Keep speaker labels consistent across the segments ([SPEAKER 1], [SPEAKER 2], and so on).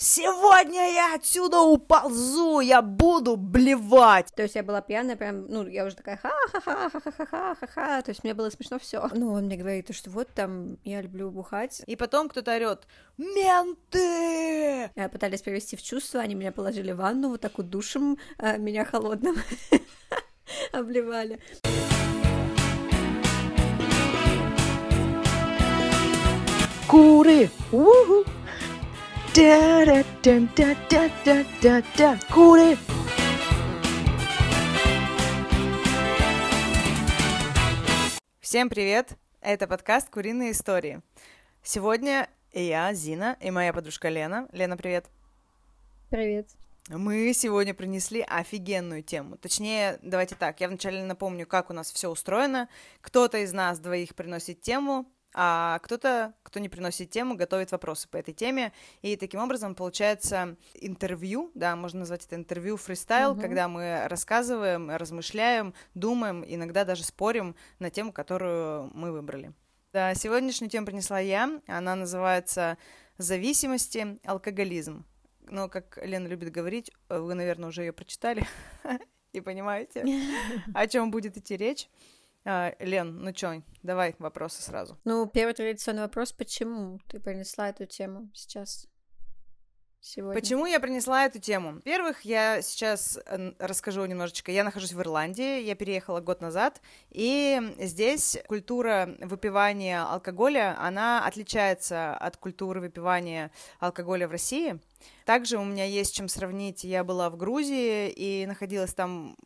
[SPEAKER 1] сегодня я отсюда уползу, я буду блевать.
[SPEAKER 2] То есть я была пьяная, прям, ну, я уже такая ха-ха-ха-ха-ха-ха-ха-ха, то есть мне было смешно все. Ну, он мне говорит, что вот там я люблю бухать.
[SPEAKER 1] И потом кто-то орет, менты!
[SPEAKER 2] Пытались привести в чувство, они меня положили в ванну, вот так вот душем, а, меня холодным обливали.
[SPEAKER 1] Куры! Уху! Да-да-да-да-да-да-да! Куры! Всем привет! Это подкаст «Куриные истории». Сегодня я, Зина, и моя подружка Лена. Лена, привет!
[SPEAKER 2] Привет!
[SPEAKER 1] Мы сегодня принесли офигенную тему. Точнее, давайте так, я вначале напомню, как у нас все устроено. Кто-то из нас двоих приносит тему, а кто-то, кто не приносит тему, готовит вопросы по этой теме. И таким образом получается интервью, да, можно назвать это интервью фристайл, угу. когда мы рассказываем, размышляем, думаем, иногда даже спорим на тему, которую мы выбрали. Да, сегодняшнюю тему принесла я. Она называется «Зависимости, алкоголизм». Но, как Лена любит говорить, вы, наверное, уже ее прочитали и понимаете, о чем будет идти речь. А, Лен, ну чё, давай вопросы сразу.
[SPEAKER 2] Ну, первый традиционный вопрос, почему ты принесла эту тему сейчас? Сегодня.
[SPEAKER 1] Почему я принесла эту тему? Во-первых, я сейчас расскажу немножечко. Я нахожусь в Ирландии, я переехала год назад, и здесь культура выпивания алкоголя, она отличается от культуры выпивания алкоголя в России. Также у меня есть чем сравнить. Я была в Грузии и находилась там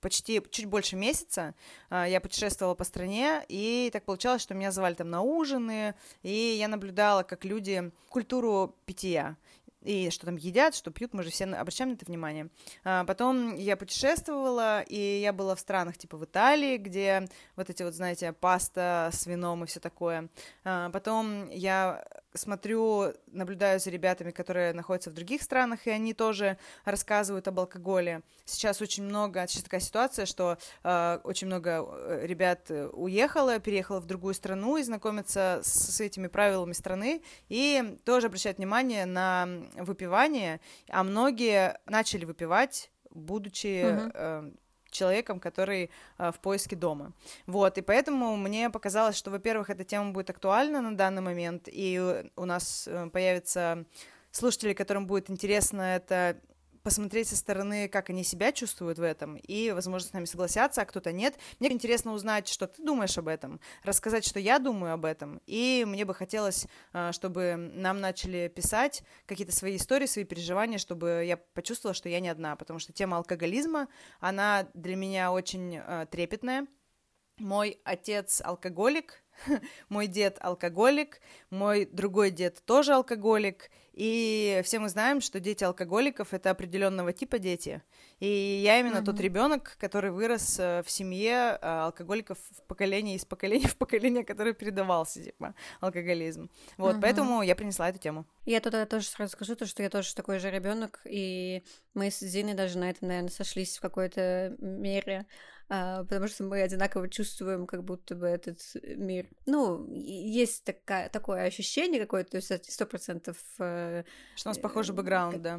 [SPEAKER 1] почти чуть больше месяца. А, я путешествовала по стране, и так получалось, что меня звали там на ужины, и я наблюдала, как люди культуру питья и что там едят, что пьют, мы же все обращаем на это внимание. А, потом я путешествовала, и я была в странах типа в Италии, где вот эти вот, знаете, паста с вином и все такое. А, потом я смотрю, наблюдаю за ребятами, которые находятся в других странах, и они тоже рассказывают об алкоголе. Сейчас очень много, сейчас такая ситуация, что э, очень много э, ребят уехало, переехало в другую страну и знакомятся с, с этими правилами страны, и тоже обращают внимание на выпивание, а многие начали выпивать, будучи mm-hmm. э, человеком, который э, в поиске дома. Вот, и поэтому мне показалось, что, во-первых, эта тема будет актуальна на данный момент, и у нас э, появятся слушатели, которым будет интересно это посмотреть со стороны, как они себя чувствуют в этом, и, возможно, с нами согласятся, а кто-то нет. Мне интересно узнать, что ты думаешь об этом, рассказать, что я думаю об этом, и мне бы хотелось, а, чтобы нам начали писать какие-то свои истории, свои переживания, чтобы я почувствовала, что я не одна, потому что тема алкоголизма, она для меня очень а, трепетная. Мой отец алкоголик, мой дед алкоголик, мой другой дед тоже алкоголик, и все мы знаем, что дети алкоголиков это определенного типа дети. И я именно mm-hmm. тот ребенок, который вырос э, в семье э, алкоголиков в поколении из поколения в поколение, который передавался, типа, алкоголизм. Вот, mm-hmm. поэтому я принесла эту тему.
[SPEAKER 2] Я туда тоже сразу скажу, то, что я тоже такой же ребенок, и мы с Зиной даже на этом, наверное, сошлись в какой-то мере. А, потому что мы одинаково чувствуем, как будто бы этот мир. Ну, есть такая, такое ощущение какое-то, то есть сто процентов... Э,
[SPEAKER 1] что у нас похожий бэкграунд, да.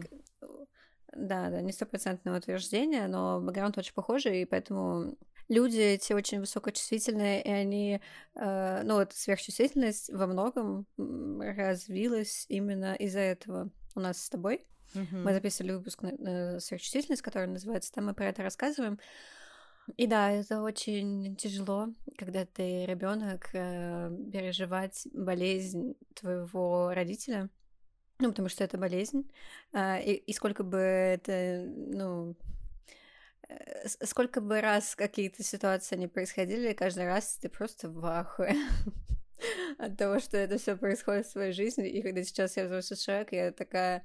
[SPEAKER 2] Да, да, не стопроцентное утверждение, но бэкграунд очень похожий, и поэтому люди эти очень высокочувствительные, и они, э, ну вот сверхчувствительность во многом развилась именно из-за этого у нас с тобой. Uh-huh. Мы записывали выпуск на, на сверхчувствительность, который называется, там мы про это рассказываем. И да, это очень тяжело, когда ты ребенок э, переживать болезнь твоего родителя, ну, потому что это болезнь, э, и, и сколько бы это, ну, э, сколько бы раз какие-то ситуации не происходили, каждый раз ты просто в ахуе от того, что это все происходит в своей жизни. И когда сейчас я взрослый человек, я такая,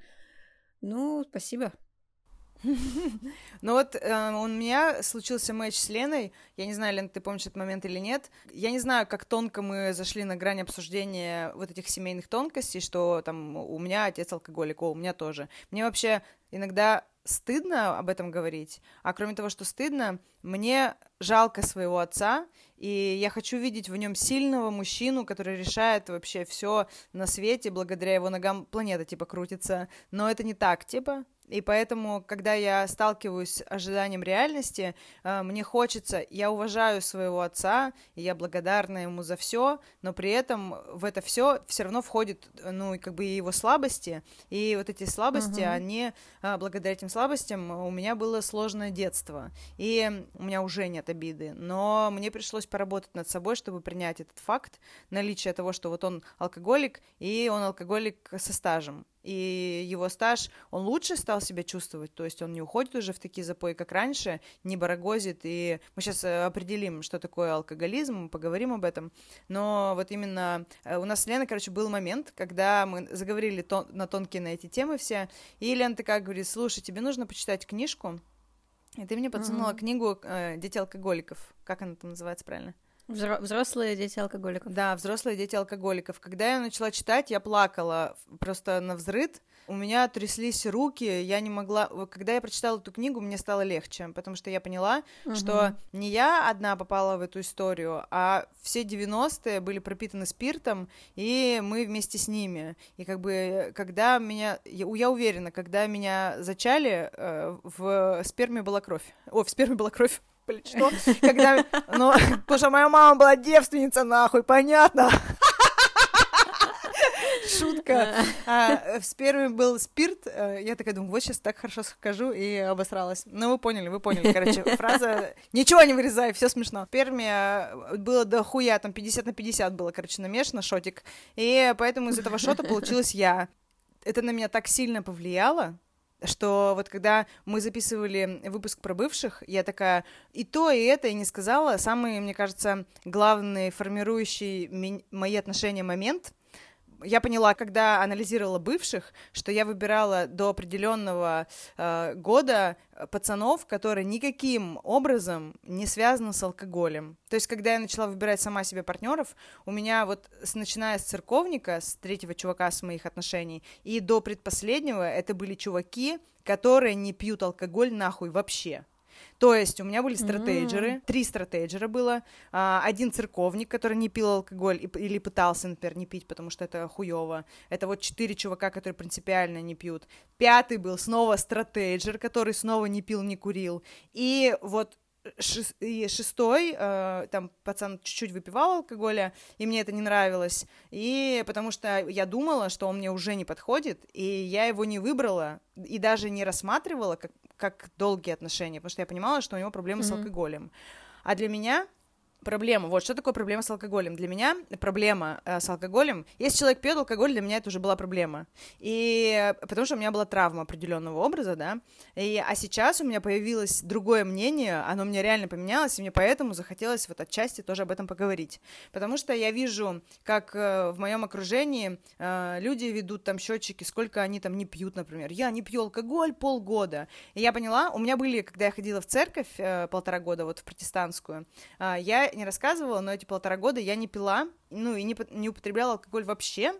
[SPEAKER 2] ну, спасибо.
[SPEAKER 1] Ну вот э, у меня случился матч с Леной. Я не знаю, Лен, ты помнишь этот момент или нет. Я не знаю, как тонко мы зашли на грань обсуждения вот этих семейных тонкостей, что там у меня отец алкоголик, о, у меня тоже. Мне вообще иногда стыдно об этом говорить, а кроме того, что стыдно, мне жалко своего отца, и я хочу видеть в нем сильного мужчину, который решает вообще все на свете, благодаря его ногам планета типа крутится, но это не так, типа, и поэтому, когда я сталкиваюсь с ожиданием реальности, э, мне хочется, я уважаю своего отца, и я благодарна ему за все, но при этом в это все все равно входит, ну, как бы его слабости, и вот эти слабости, uh-huh. они, э, благодаря этим слабостям, у меня было сложное детство, и у меня уже нет обиды, но мне пришлось поработать над собой, чтобы принять этот факт наличия того, что вот он алкоголик, и он алкоголик со стажем и его стаж, он лучше стал себя чувствовать, то есть он не уходит уже в такие запои, как раньше, не барагозит, и мы сейчас э, определим, что такое алкоголизм, мы поговорим об этом, но вот именно э, у нас с Леной, короче, был момент, когда мы заговорили тон, на тонкие на эти темы все, и Лена такая говорит, слушай, тебе нужно почитать книжку, и ты мне подсунула mm-hmm. книгу э, «Дети алкоголиков», как она там называется правильно?
[SPEAKER 2] Взрослые дети алкоголиков.
[SPEAKER 1] Да, взрослые дети алкоголиков. Когда я начала читать, я плакала просто на взрыд. У меня тряслись руки, я не могла... Когда я прочитала эту книгу, мне стало легче, потому что я поняла, угу. что не я одна попала в эту историю, а все 90-е были пропитаны спиртом, и мы вместе с ними. И как бы, когда меня... Я уверена, когда меня зачали, э, в сперме была кровь. О, в сперме была кровь что? Когда, ну, потому что моя мама была девственница, нахуй, понятно? Шутка. А, в сперме был спирт. Э, я такая думаю, вот сейчас так хорошо скажу и обосралась. Ну, вы поняли, вы поняли. Короче, фраза «Ничего не вырезай, все смешно». В сперме э, было до хуя, там 50 на 50 было, короче, намешано, шотик. И поэтому из этого шота получилась я. Это на меня так сильно повлияло, что вот когда мы записывали выпуск про бывших, я такая и то, и это, и не сказала. Самый, мне кажется, главный формирующий мои отношения момент — я поняла, когда анализировала бывших, что я выбирала до определенного э, года пацанов, которые никаким образом не связаны с алкоголем. То есть, когда я начала выбирать сама себе партнеров, у меня вот, с, начиная с церковника, с третьего чувака с моих отношений, и до предпоследнего, это были чуваки, которые не пьют алкоголь нахуй вообще. То есть у меня были стратейджеры, mm-hmm. три стратейджера было, а, один церковник, который не пил алкоголь или пытался, например, не пить, потому что это хуево. Это вот четыре чувака, которые принципиально не пьют. Пятый был снова стратейджер, который снова не пил, не курил. И вот и шестой, э, там пацан чуть-чуть выпивал алкоголя, и мне это не нравилось, и потому что я думала, что он мне уже не подходит, и я его не выбрала, и даже не рассматривала как, как долгие отношения, потому что я понимала, что у него проблемы mm-hmm. с алкоголем. А для меня проблема. Вот что такое проблема с алкоголем? Для меня проблема э, с алкоголем. Если человек пьет алкоголь, для меня это уже была проблема. И потому что у меня была травма определенного образа, да. И, а сейчас у меня появилось другое мнение, оно мне реально поменялось, и мне поэтому захотелось вот отчасти тоже об этом поговорить. Потому что я вижу, как э, в моем окружении э, люди ведут там счетчики, сколько они там не пьют, например. Я не пью алкоголь полгода. И я поняла, у меня были, когда я ходила в церковь э, полтора года, вот в протестантскую, э, я не рассказывала, но эти полтора года я не пила, ну, и не, не употребляла алкоголь вообще.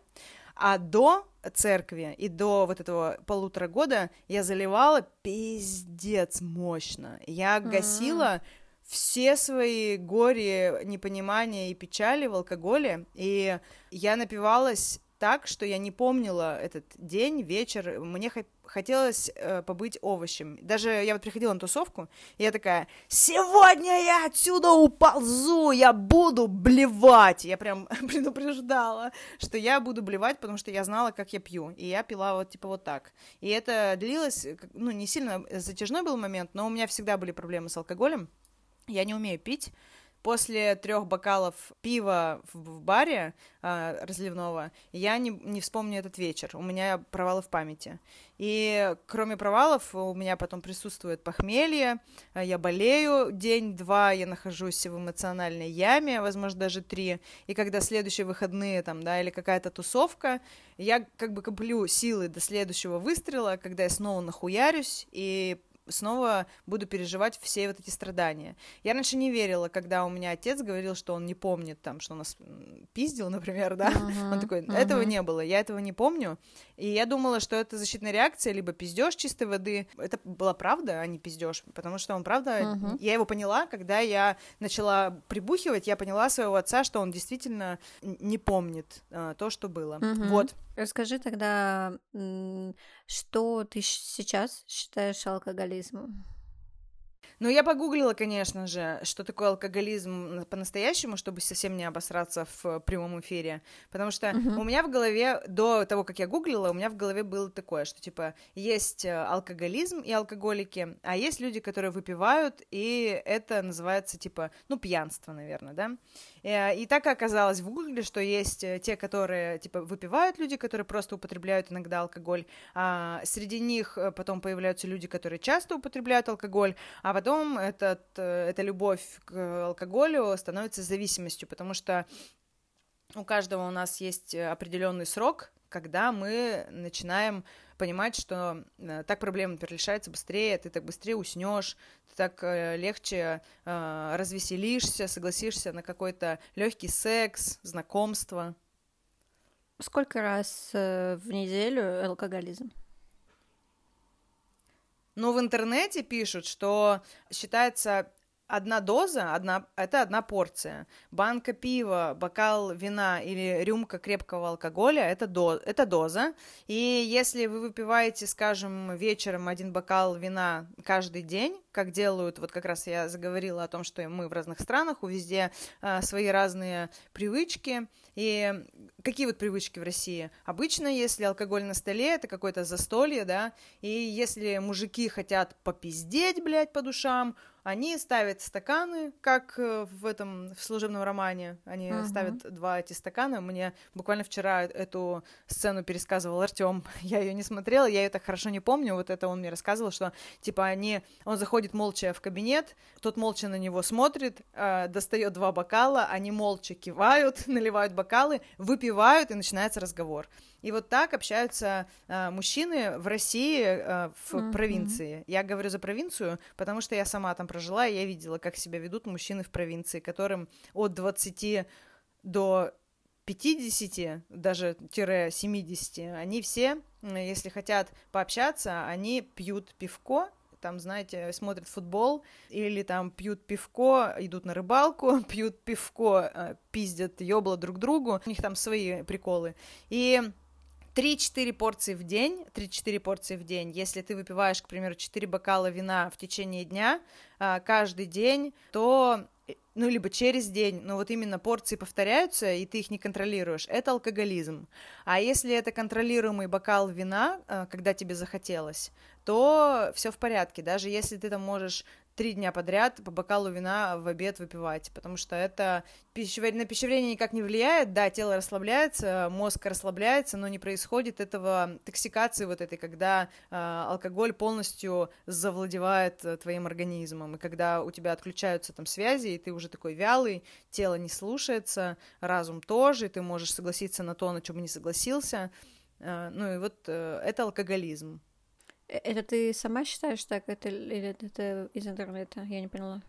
[SPEAKER 1] А до церкви и до вот этого полутора года я заливала пиздец мощно. Я гасила mm-hmm. все свои горе, непонимания и печали в алкоголе, и я напивалась так, что я не помнила этот день, вечер. Мне хотелось э, побыть овощем. Даже я вот приходила на тусовку, и я такая, сегодня я отсюда уползу, я буду блевать. Я прям предупреждала, что я буду блевать, потому что я знала, как я пью. И я пила вот типа вот так. И это длилось, ну, не сильно затяжной был момент, но у меня всегда были проблемы с алкоголем. Я не умею пить, после трех бокалов пива в, баре э, разливного я не, не вспомню этот вечер. У меня провалы в памяти. И кроме провалов у меня потом присутствует похмелье, а, я болею день-два, я нахожусь в эмоциональной яме, возможно, даже три. И когда следующие выходные там, да, или какая-то тусовка, я как бы коплю силы до следующего выстрела, когда я снова нахуярюсь и снова буду переживать все вот эти страдания. Я раньше не верила, когда у меня отец говорил, что он не помнит там, что нас пиздил, например, да, uh-huh, он такой, этого uh-huh. не было, я этого не помню, и я думала, что это защитная реакция, либо пиздеж чистой воды, это была правда, а не пиздеж, потому что он правда, uh-huh. я его поняла, когда я начала прибухивать, я поняла своего отца, что он действительно не помнит uh, то, что было, uh-huh. вот.
[SPEAKER 2] Расскажи тогда, что ты сейчас считаешь алкоголизмом?
[SPEAKER 1] Ну, я погуглила, конечно же, что такое алкоголизм по-настоящему, чтобы совсем не обосраться в прямом эфире. Потому что uh-huh. у меня в голове, до того, как я гуглила, у меня в голове было такое, что, типа, есть э, алкоголизм и алкоголики, а есть люди, которые выпивают, и это называется, типа, ну, пьянство, наверное, да? Э, и так оказалось в Гугле, что есть э, те, которые, типа, выпивают люди, которые просто употребляют иногда алкоголь, а среди них потом появляются люди, которые часто употребляют алкоголь, а потом этот, эта любовь к алкоголю становится зависимостью, потому что у каждого у нас есть определенный срок, когда мы начинаем понимать, что э, так проблема, например, быстрее, ты так быстрее уснешь, ты так э, легче э, развеселишься, согласишься на какой-то легкий секс, знакомство.
[SPEAKER 2] Сколько раз э, в неделю алкоголизм?
[SPEAKER 1] Ну, в интернете пишут, что считается одна доза, одна, это одна порция. Банка пива, бокал вина или рюмка крепкого алкоголя это, до, это доза. И если вы выпиваете, скажем, вечером один бокал вина каждый день, как делают, вот как раз я заговорила о том, что мы в разных странах, у везде э, свои разные привычки. И какие вот привычки в России? Обычно, если алкоголь на столе, это какое-то застолье, да, и если мужики хотят попиздеть, блядь, по душам, они ставят стаканы, как э, в этом в служебном романе. Они uh-huh. ставят два эти стакана. Мне буквально вчера эту сцену пересказывал Артем. Я ее не смотрела, я ее так хорошо не помню. Вот это он мне рассказывал, что типа они, он заходит молча в кабинет, тот молча на него смотрит, э, достает два бокала, они молча кивают, наливают бокалы, выпивают и начинается разговор. И вот так общаются э, мужчины в России, э, в mm-hmm. провинции. Я говорю за провинцию, потому что я сама там прожила, и я видела, как себя ведут мужчины в провинции, которым от 20 до 50, даже тире 70, они все, если хотят пообщаться, они пьют пивко, там, знаете, смотрят футбол, или там пьют пивко, идут на рыбалку, пьют пивко, э, пиздят ёбла друг другу, у них там свои приколы. И 3-4 порции в день, 3-4 порции в день, если ты выпиваешь, к примеру, 4 бокала вина в течение дня, а, каждый день, то э, ну, либо через день, но вот именно порции повторяются, и ты их не контролируешь, это алкоголизм. А если это контролируемый бокал вина, а, когда тебе захотелось, то все в порядке. Даже если ты там можешь три дня подряд по бокалу вина в обед выпивать, потому что это пищевар... на пищеварение никак не влияет, да, тело расслабляется, мозг расслабляется, но не происходит этого токсикации вот этой, когда э, алкоголь полностью завладевает э, твоим организмом, и когда у тебя отключаются там связи, и ты уже такой вялый, тело не слушается, разум тоже, и ты можешь согласиться на то, на чем не согласился, э, ну и вот э, это алкоголизм.
[SPEAKER 2] Э, это ты сама считаешь так, это, или это из интернета? Я не поняла.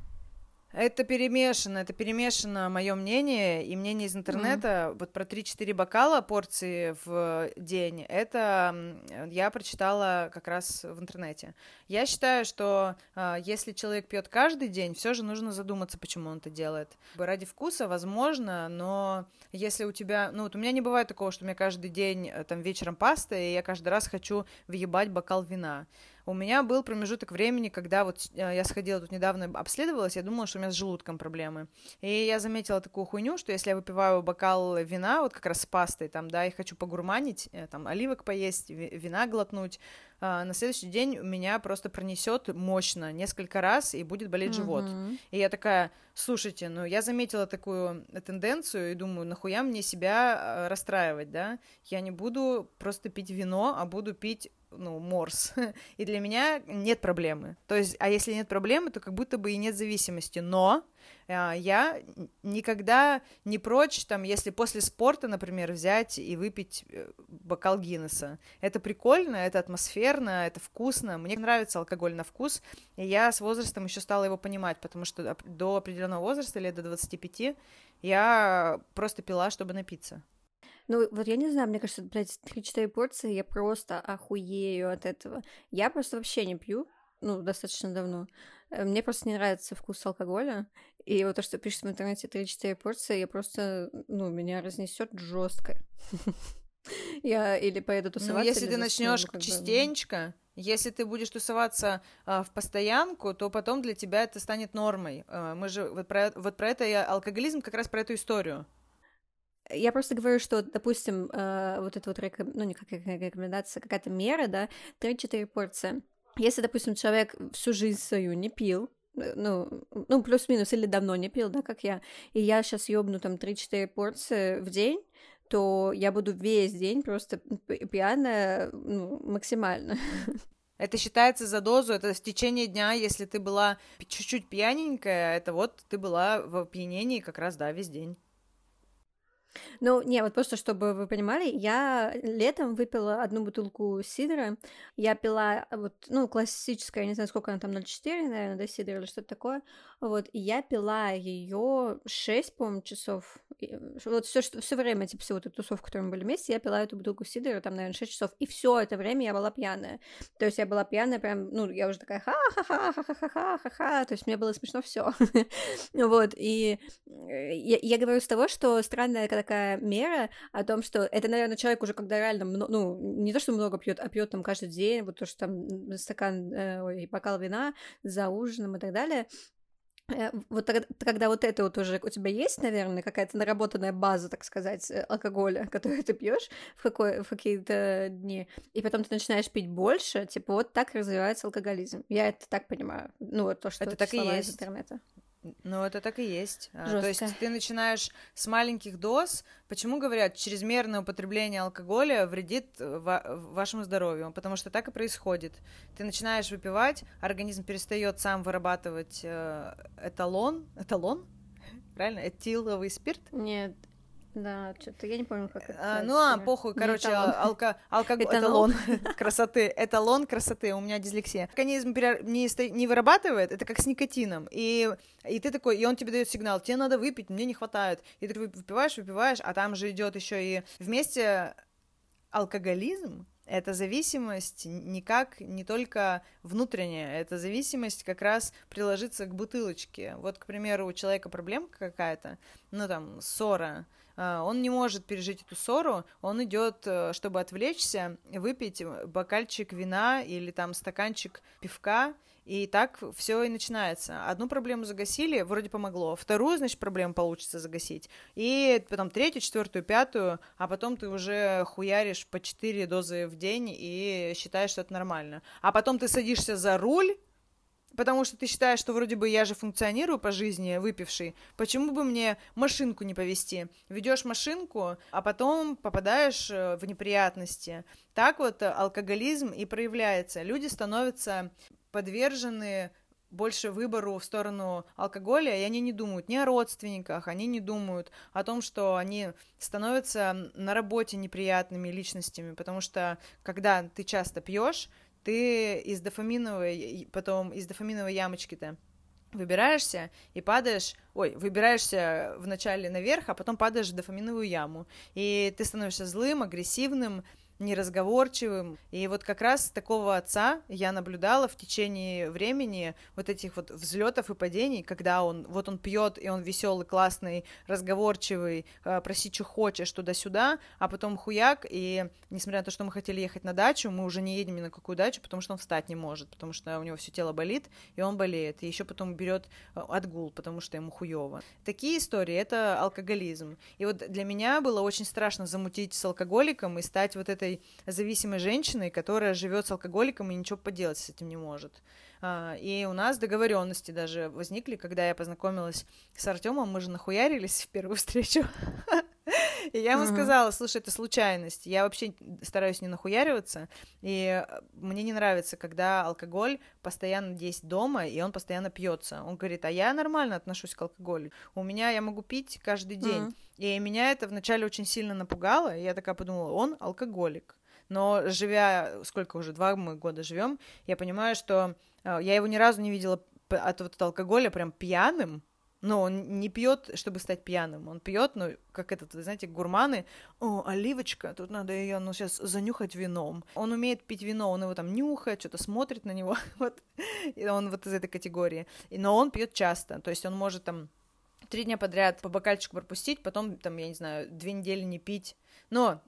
[SPEAKER 1] Это перемешано, это перемешано мое мнение и мнение из интернета. Mm. Вот про 3-4 бокала порции в день, это я прочитала как раз в интернете. Я считаю, что э, если человек пьет каждый день, все же нужно задуматься, почему он это делает. Ради вкуса, возможно, но если у тебя, ну вот у меня не бывает такого, что у меня каждый день э, там вечером паста, и я каждый раз хочу въебать бокал вина. У меня был промежуток времени, когда вот э, я сходила тут недавно, обследовалась, я думала, что у меня с желудком проблемы. И я заметила такую хуйню, что если я выпиваю бокал вина, вот как раз с пастой, там, да, и хочу погурманить, э, там, оливок поесть, вина глотнуть, а, на следующий день меня просто пронесет мощно несколько раз и будет болеть mm-hmm. живот. И я такая, слушайте, ну я заметила такую тенденцию и думаю, нахуя мне себя э, расстраивать, да? Я не буду просто пить вино, а буду пить ну, морс. И для меня нет проблемы. То есть, а если нет проблемы, то как будто бы и нет зависимости. Но а, я никогда не прочь, там, если после спорта, например, взять и выпить э, бокал Гиннесса. Это прикольно, это атмосферно, это вкусно. Мне нравится алкоголь на вкус, и я с возрастом еще стала его понимать, потому что до определенного возраста, лет до 25, я просто пила, чтобы напиться.
[SPEAKER 2] Ну, вот я не знаю, мне кажется, блядь, 3-4 порции, я просто охуею от этого. Я просто вообще не пью, ну, достаточно давно. Э, мне просто не нравится вкус алкоголя. И вот то, что пишет в интернете 3-4 порции, я просто, ну, меня разнесет жестко. Я или поеду ну, тусоваться.
[SPEAKER 1] Ну, если ты начнешь частенько, если ты будешь тусоваться а, в постоянку, то потом для тебя это станет нормой. А, мы же вот про, вот про это я алкоголизм как раз про эту историю.
[SPEAKER 2] Я просто говорю, что, допустим, э, вот это вот, реком... ну, не как рекомендация, какая-то мера, да, 3-4 порции. Если, допустим, человек всю жизнь свою не пил, э, ну, ну, плюс-минус, или давно не пил, да, как я, и я сейчас ёбну там 3-4 порции в день, то я буду весь день просто пьяная ну, максимально.
[SPEAKER 1] Это считается за дозу, это в течение дня, если ты была чуть-чуть пьяненькая, это вот ты была в опьянении как раз, да, весь день.
[SPEAKER 2] Ну, не, вот просто чтобы вы понимали, я летом выпила одну бутылку сидра. Я пила вот, ну, классическая, я не знаю, сколько она там, 0,4, наверное, да, сидра или что-то такое. Вот, и я пила ее 6, по-моему, часов. Вот все, что, все время, типа, всю вот эту тусовку, которой мы были вместе, я пила эту бутылку сидра, там, наверное, 6 часов. И все это время я была пьяная. То есть я была пьяная прям, ну, я уже такая ха-ха-ха-ха-ха-ха-ха-ха, то есть мне было смешно все. вот, и я, я говорю с того, что странная такая мера о том, что это, наверное, человек уже когда реально, ну, не то, что много пьет, а пьет там каждый день, вот то, что там стакан, э, ой, бокал вина за ужином и так далее, Э, вот тогда, когда вот это вот уже у тебя есть, наверное, какая-то наработанная база, так сказать, э, алкоголя, который ты пьешь в, какой, в какие-то дни, и потом ты начинаешь пить больше, типа вот так развивается алкоголизм. Я это так понимаю. Ну, вот то, что
[SPEAKER 1] это так и есть.
[SPEAKER 2] из интернета.
[SPEAKER 1] Ну, это так и есть. Жестко. То есть ты начинаешь с маленьких доз. Почему говорят, чрезмерное употребление алкоголя вредит ва- вашему здоровью? Потому что так и происходит. Ты начинаешь выпивать, организм перестает сам вырабатывать э, эталон. Эталон? Правильно? Этиловый спирт?
[SPEAKER 2] Нет, да, что-то я не помню, как это.
[SPEAKER 1] А, ну, а, похуй, короче, алко, алкоголь, эталон красоты, эталон красоты, у меня дислексия. Организм не, не вырабатывает, это как с никотином, и, и ты такой, и он тебе дает сигнал, тебе надо выпить, мне не хватает, и ты выпиваешь, выпиваешь, а там же идет еще и вместе алкоголизм, это зависимость никак не только внутренняя, это зависимость как раз приложиться к бутылочке. Вот, к примеру, у человека проблемка какая-то, ну там ссора, он не может пережить эту ссору, он идет, э, чтобы отвлечься, выпить бокальчик вина или там стаканчик пивка, и так все и начинается. Одну проблему загасили, вроде помогло. Вторую, значит, проблему получится загасить. И потом третью, четвертую, пятую, а потом ты уже хуяришь по четыре дозы в день и считаешь, что это нормально. А потом ты садишься за руль, потому что ты считаешь, что вроде бы я же функционирую по жизни, выпивший, почему бы мне машинку не повести? Ведешь машинку, а потом попадаешь э, в неприятности. Так вот э, алкоголизм и проявляется. Люди становятся подвержены больше выбору в сторону алкоголя, и они не думают ни о родственниках, они не думают о том, что они становятся на работе неприятными личностями, потому что когда ты часто пьешь, ты из дофаминовой, потом из дофаминовой ямочки-то выбираешься и падаешь, ой, выбираешься вначале наверх, а потом падаешь в дофаминовую яму. И ты становишься злым, агрессивным, неразговорчивым. И вот как раз такого отца я наблюдала в течение времени вот этих вот взлетов и падений, когда он вот он пьет и он веселый, классный, разговорчивый, э, просить, что хочешь, туда-сюда, а потом хуяк, и несмотря на то, что мы хотели ехать на дачу, мы уже не едем ни на какую дачу, потому что он встать не может, потому что у него все тело болит, и он болеет, и еще потом берет э, отгул, потому что ему хуево. Такие истории — это алкоголизм. И вот для меня было очень страшно замутить с алкоголиком и стать вот этой зависимой женщиной, которая живет с алкоголиком и ничего поделать с этим не может. А, и у нас договоренности даже возникли, когда я познакомилась с Артемом, мы же нахуярились в первую встречу. И я ему сказала, слушай, это случайность, я вообще стараюсь не нахуяриваться, и мне не нравится, когда алкоголь постоянно есть дома, и он постоянно пьется. Он говорит, а я нормально отношусь к алкоголю. У меня я могу пить каждый день. И меня это вначале очень сильно напугало, и я такая подумала, он алкоголик. Но живя, сколько уже, два мы года живем, я понимаю, что э, я его ни разу не видела от вот алкоголя прям пьяным, но он не пьет, чтобы стать пьяным. Он пьет, ну, как этот, вы знаете, гурманы. О, оливочка, тут надо ее, ну, сейчас занюхать вином. Он умеет пить вино, он его там нюхает, что-то смотрит на него. вот. И он вот из этой категории. Но он пьет часто. То есть он может там три дня подряд по бокальчику пропустить, потом, там, я не знаю, две недели не пить. Но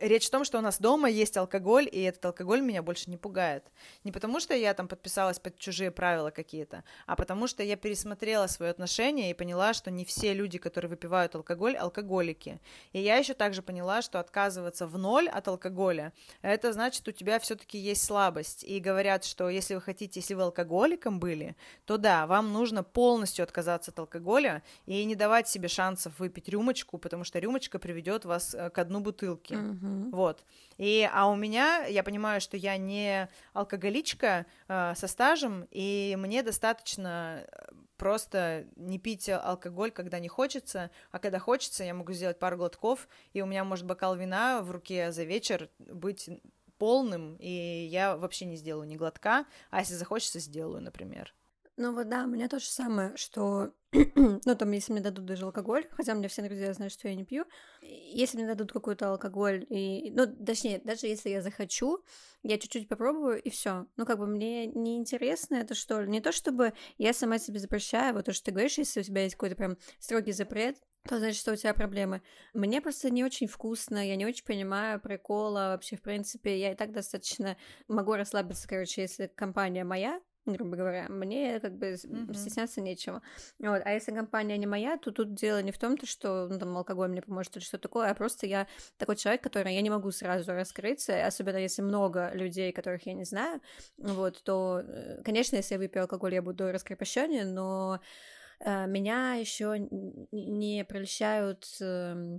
[SPEAKER 1] речь в том, что у нас дома есть алкоголь, и этот алкоголь меня больше не пугает. Не потому, что я там подписалась под чужие правила какие-то, а потому что я пересмотрела свое отношение и поняла, что не все люди, которые выпивают алкоголь, алкоголики. И я еще также поняла, что отказываться в ноль от алкоголя, это значит, у тебя все-таки есть слабость. И говорят, что если вы хотите, если вы алкоголиком были, то да, вам нужно полностью отказаться от алкоголя и не давать себе шансов выпить рюмочку, потому что рюмочка приведет вас э, к дну бутылки.
[SPEAKER 2] Mm-hmm.
[SPEAKER 1] Вот. И, а у меня, я понимаю, что я не алкоголичка э, со стажем, и мне достаточно э, просто не пить алкоголь, когда не хочется, а когда хочется, я могу сделать пару глотков, и у меня может бокал вина в руке за вечер быть полным, и я вообще не сделаю ни глотка, а если захочется, сделаю, например.
[SPEAKER 2] Ну вот да, у меня то же самое, что, ну там, если мне дадут даже алкоголь, хотя меня все друзья знают, что я не пью, если мне дадут какой-то алкоголь, и, ну, точнее, даже если я захочу, я чуть-чуть попробую, и все. Ну, как бы мне не интересно это, что ли. Не то, чтобы я сама себе запрещаю, вот то, что ты говоришь, если у тебя есть какой-то прям строгий запрет, то значит, что у тебя проблемы. Мне просто не очень вкусно, я не очень понимаю прикола вообще, в принципе, я и так достаточно могу расслабиться, короче, если компания моя, грубо говоря, мне как бы mm-hmm. стесняться нечего. Вот. А если компания не моя, то тут дело не в том, то, что ну, там, алкоголь мне поможет или что такое, а просто я такой человек, который я не могу сразу раскрыться, особенно если много людей, которых я не знаю, вот, то, э, конечно, если я выпью алкоголь, я буду раскрепощеннее, но э, меня еще не прельщают э,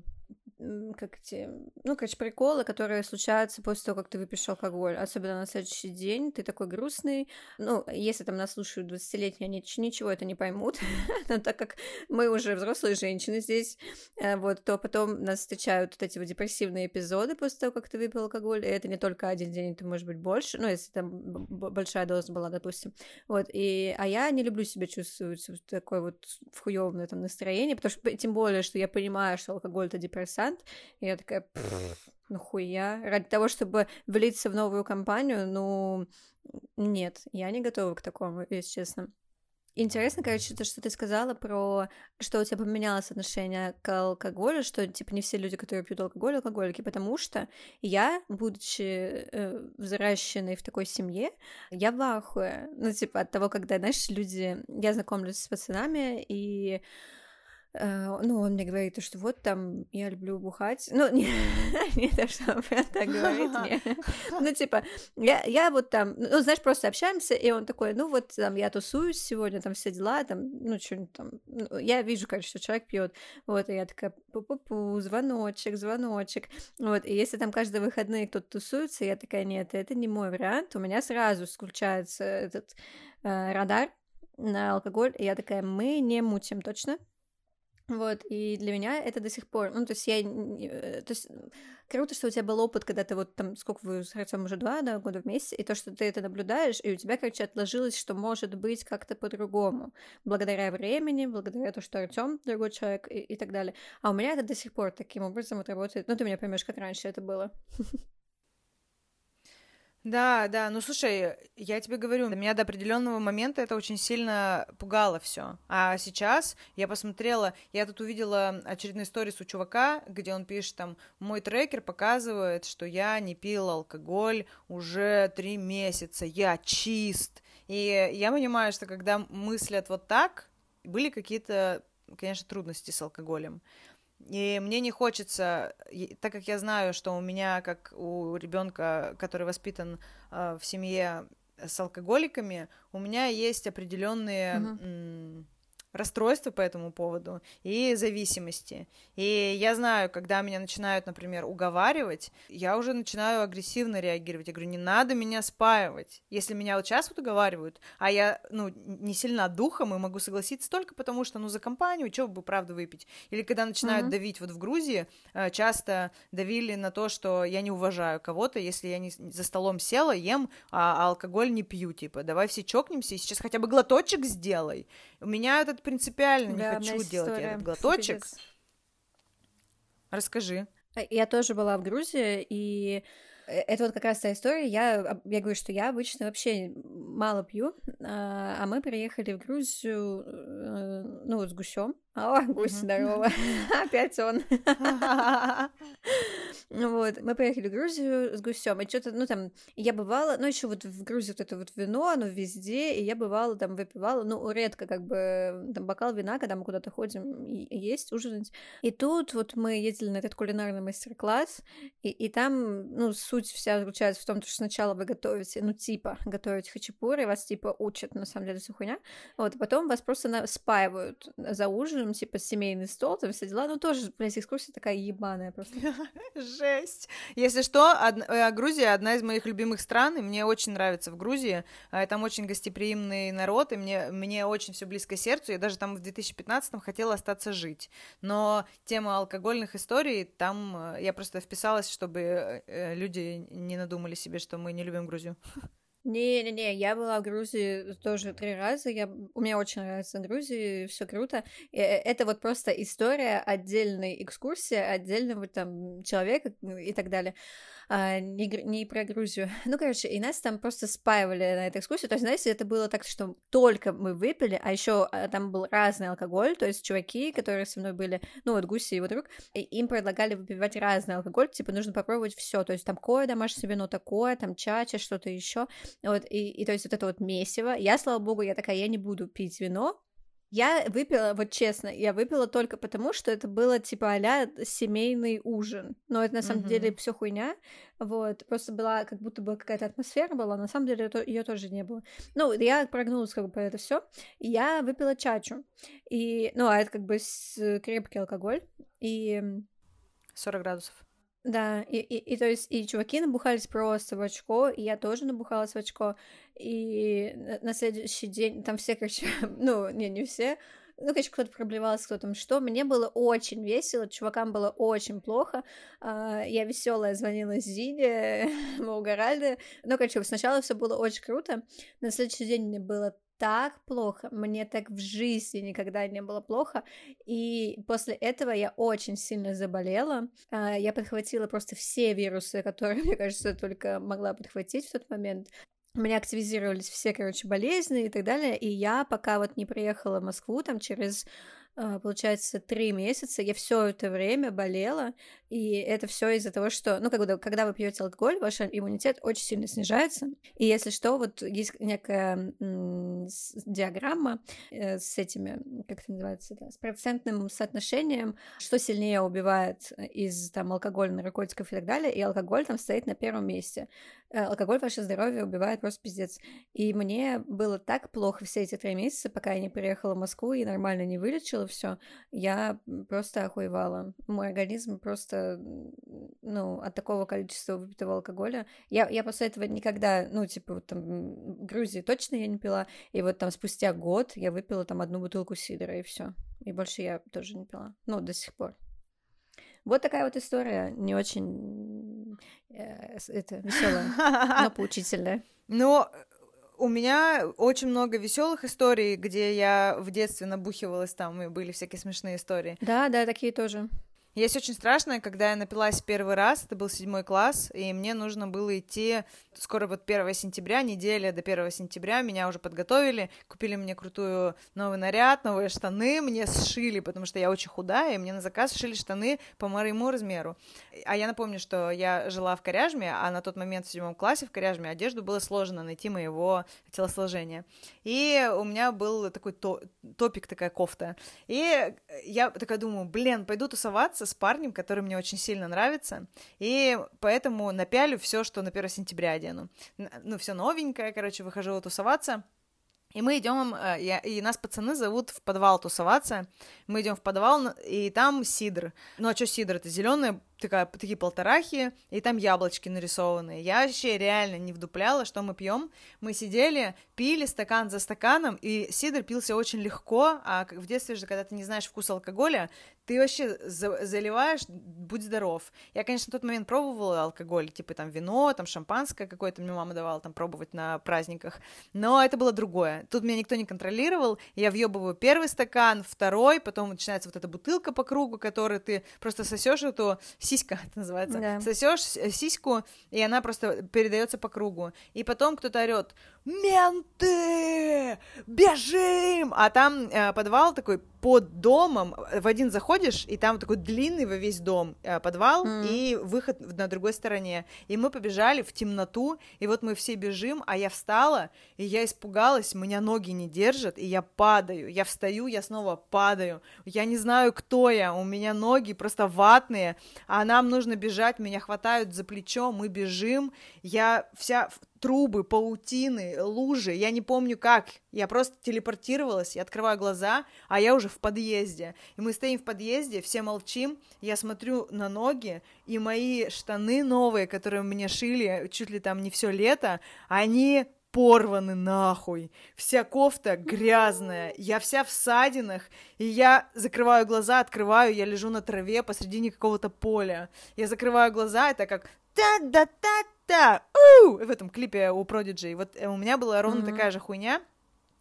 [SPEAKER 2] как эти, ну, короче, приколы, которые случаются после того, как ты выпьешь алкоголь. Особенно на следующий день ты такой грустный. Ну, если там нас слушают 20-летние, они ничего это не поймут. Но так как мы уже взрослые женщины здесь, э, вот, то потом нас встречают вот эти вот депрессивные эпизоды после того, как ты выпил алкоголь. И это не только один день, это может быть больше. Ну, если там большая доза была, допустим. Вот, и... А я не люблю себя чувствовать в такой вот в хуёвом этом настроении, потому что тем более, что я понимаю, что алкоголь — это депрессант, вариант. И я такая, нахуя? Ради того, чтобы влиться в новую компанию, ну, нет, я не готова к такому, если честно. Интересно, короче, то, что ты сказала про, что у тебя поменялось отношение к алкоголю, что, типа, не все люди, которые пьют алкоголь, алкоголики, потому что я, будучи э, взращенной в такой семье, я в ахуе, ну, типа, от того, когда, знаешь, люди, я знакомлюсь с пацанами, и ну, он мне говорит, что вот там я люблю бухать. Ну, не, не то, что он прям так говорит мне. Ну, типа, я, я вот там, ну, знаешь, просто общаемся, и он такой, ну, вот там я тусуюсь сегодня, там все дела, там, ну, что-нибудь там. Ну, я вижу, конечно, что человек пьет. Вот, и я такая, пу-пу-пу, звоночек, звоночек. Вот, и если там каждые выходные кто-то тусуется, я такая, нет, это не мой вариант. У меня сразу включается этот э, радар на алкоголь, и я такая, мы не мутим, точно? Вот, и для меня это до сих пор, ну, то есть я, э, то есть круто, что у тебя был опыт, когда ты вот там, сколько вы с Артем уже два да, года вместе, и то, что ты это наблюдаешь, и у тебя, короче, отложилось, что может быть как-то по-другому, благодаря времени, благодаря тому, что Артем другой человек и, и так далее. А у меня это до сих пор таким образом вот работает, ну, ты меня поймешь, как раньше это было.
[SPEAKER 1] Да, да, ну слушай, я тебе говорю, меня до определенного момента это очень сильно пугало все. А сейчас я посмотрела, я тут увидела очередной сторис у чувака, где он пишет там, мой трекер показывает, что я не пил алкоголь уже три месяца, я чист. И я понимаю, что когда мыслят вот так, были какие-то, конечно, трудности с алкоголем. И мне не хочется, так как я знаю, что у меня, как у ребенка, который воспитан э, в семье с алкоголиками, у меня есть определенные, uh-huh. Расстройства по этому поводу и зависимости. И я знаю, когда меня начинают, например, уговаривать, я уже начинаю агрессивно реагировать. Я говорю, не надо меня спаивать. Если меня вот сейчас вот уговаривают, а я, ну, не сильно духом и могу согласиться только потому, что, ну, за компанию, что бы, правда, выпить. Или когда начинают mm-hmm. давить, вот в Грузии э, часто давили на то, что я не уважаю кого-то, если я не за столом села, ем, а, а алкоголь не пью, типа, давай все чокнемся и сейчас хотя бы глоточек сделай. У меня этот принципиально
[SPEAKER 2] да,
[SPEAKER 1] не хочу делать этот глоточек. Расскажи.
[SPEAKER 2] Э, я тоже была в Грузии, и это вот как раз та история. Я, я говорю, что я обычно вообще мало пью, а, а мы приехали в Грузию, э, ну, с гусем. О, гусь, здорово. Опять он. Вот, мы поехали в Грузию с гусем, и что-то, ну, там, я бывала, ну, еще вот в Грузии вот это вот вино, оно везде, и я бывала там, выпивала, ну, редко, как бы, там, бокал вина, когда мы куда-то ходим есть, ужинать. И тут вот мы ездили на этот кулинарный мастер-класс, и, и там, ну, суть вся заключается в том, что сначала вы готовите, ну, типа, готовите хачапури, вас, типа, учат, на самом деле, все вот, потом вас просто спаивают за ужином, типа, семейный стол, там все дела, ну, тоже, блядь, экскурсия такая ебаная просто.
[SPEAKER 1] Жесть. Если что, од... Э, Грузия одна из моих любимых стран, и мне очень нравится в Грузии. А, там очень гостеприимный народ, и мне, мне очень все близко сердцу. Я даже там в 2015-м хотела остаться жить. Но тема алкогольных историй, там э, я просто вписалась, чтобы э, люди не надумали себе, что мы не любим Грузию.
[SPEAKER 2] Не-не-не, я была в Грузии тоже три раза. Я... У меня очень нравится Грузия, все круто. И это вот просто история отдельной экскурсии, отдельного там человека и так далее а, не, не про Грузию. Ну, короче, и нас там просто спаивали на этой экскурсии. То есть, знаете, это было так, что только мы выпили, а еще а, там был разный алкоголь, то есть чуваки, которые со мной были, ну, вот Гуси и его друг, и им предлагали выпивать разный алкоголь, типа, нужно попробовать все, то есть там кое домашнее вино такое, там чача, что-то еще, вот, и, и то есть вот это вот месиво. Я, слава богу, я такая, я не буду пить вино, я выпила, вот честно, я выпила только потому, что это было типа а семейный ужин. Но это на самом mm-hmm. деле все хуйня. Вот, просто была как будто бы какая-то атмосфера была, на самом деле ее тоже не было. Ну, я прогнулась как бы по это все. Я выпила чачу. И, ну, а это как бы крепкий алкоголь. И
[SPEAKER 1] 40 градусов.
[SPEAKER 2] Да, и, и, и то есть и чуваки набухались просто в очко, и я тоже набухалась в очко, и на следующий день там все, короче, ну, не, не все, ну, конечно, кто-то проблевался, кто там что. Мне было очень весело, чувакам было очень плохо. А, я веселая звонила Зине, мы угорали. Ну, короче, сначала все было очень круто. На следующий день мне было так плохо, мне так в жизни никогда не было плохо, и после этого я очень сильно заболела, а, я подхватила просто все вирусы, которые, мне кажется, только могла подхватить в тот момент, у меня активизировались все, короче, болезни и так далее, и я пока вот не приехала в Москву, там через получается, три месяца я все это время болела, и это все из-за того, что, ну, когда, когда вы пьете алкоголь, ваш иммунитет очень сильно снижается, и если что, вот есть некая диаграмма э, с этими, как это называется, да, с процентным соотношением, что сильнее убивает из там алкоголя, наркотиков и так далее, и алкоголь там стоит на первом месте. Э, алкоголь ваше здоровье убивает просто пиздец. И мне было так плохо все эти три месяца, пока я не приехала в Москву и нормально не вылечила, закончила все, я просто охуевала. Мой организм просто, ну, от такого количества выпитого алкоголя. Я, я после этого никогда, ну, типа, вот там, в Грузии точно я не пила, и вот там спустя год я выпила там одну бутылку сидра, и все. И больше я тоже не пила. Ну, до сих пор. Вот такая вот история, не очень э, это веселая, но поучительная.
[SPEAKER 1] Но у меня очень много веселых историй, где я в детстве набухивалась там, и были всякие смешные истории.
[SPEAKER 2] Да, да, такие тоже.
[SPEAKER 1] Есть очень страшно, когда я напилась первый раз, это был седьмой класс, и мне нужно было идти, скоро вот 1 сентября, неделя до 1 сентября, меня уже подготовили, купили мне крутую новый наряд, новые штаны, мне сшили, потому что я очень худая, и мне на заказ сшили штаны по моему размеру. А я напомню, что я жила в Коряжме, а на тот момент в седьмом классе в Коряжме одежду было сложно найти моего телосложения. И у меня был такой то топик, такая кофта. И я такая думаю, блин, пойду тусоваться, с парнем, который мне очень сильно нравится, и поэтому напялю все, что на 1 сентября одену. Ну, все новенькое, короче, выхожу тусоваться, И мы идем, э, и нас пацаны зовут в подвал тусоваться. Мы идем в подвал, и там сидр. Ну а что сидр? Это зеленая такая, такие полторахи, и там яблочки нарисованные. Я вообще реально не вдупляла, что мы пьем. Мы сидели, пили стакан за стаканом, и сидр пился очень легко, а в детстве же, когда ты не знаешь вкус алкоголя, ты вообще за заливаешь, будь здоров. Я, конечно, в тот момент пробовала алкоголь, типа там вино, там шампанское какое-то, мне мама давала там пробовать на праздниках, но это было другое. Тут меня никто не контролировал, я въебываю первый стакан, второй, потом начинается вот эта бутылка по кругу, которую ты просто сосешь эту сиська, это называется, да. сосешь сиську, и она просто передается по кругу. И потом кто-то орет, менты, бежим! А там э, подвал такой под домом, в один заходишь, и там такой длинный во весь дом э, подвал, mm. и выход на другой стороне. И мы побежали в темноту, и вот мы все бежим, а я встала, и я испугалась, меня ноги не держат, и я падаю. Я встаю, я снова падаю. Я не знаю, кто я, у меня ноги просто ватные, а нам нужно бежать, меня хватают за плечо, мы бежим, я вся трубы, паутины, лужи, я не помню как, я просто телепортировалась, я открываю глаза, а я уже в подъезде, и мы стоим в подъезде, все молчим, я смотрю на ноги, и мои штаны новые, которые мне шили чуть ли там не все лето, они порваны нахуй, вся кофта грязная, я вся в садинах, и я закрываю глаза, открываю, я лежу на траве посредине какого-то поля, я закрываю глаза, это как та-да-та да, у! в этом клипе у Prodigy. Вот э, у меня была ровно mm-hmm. такая же хуйня.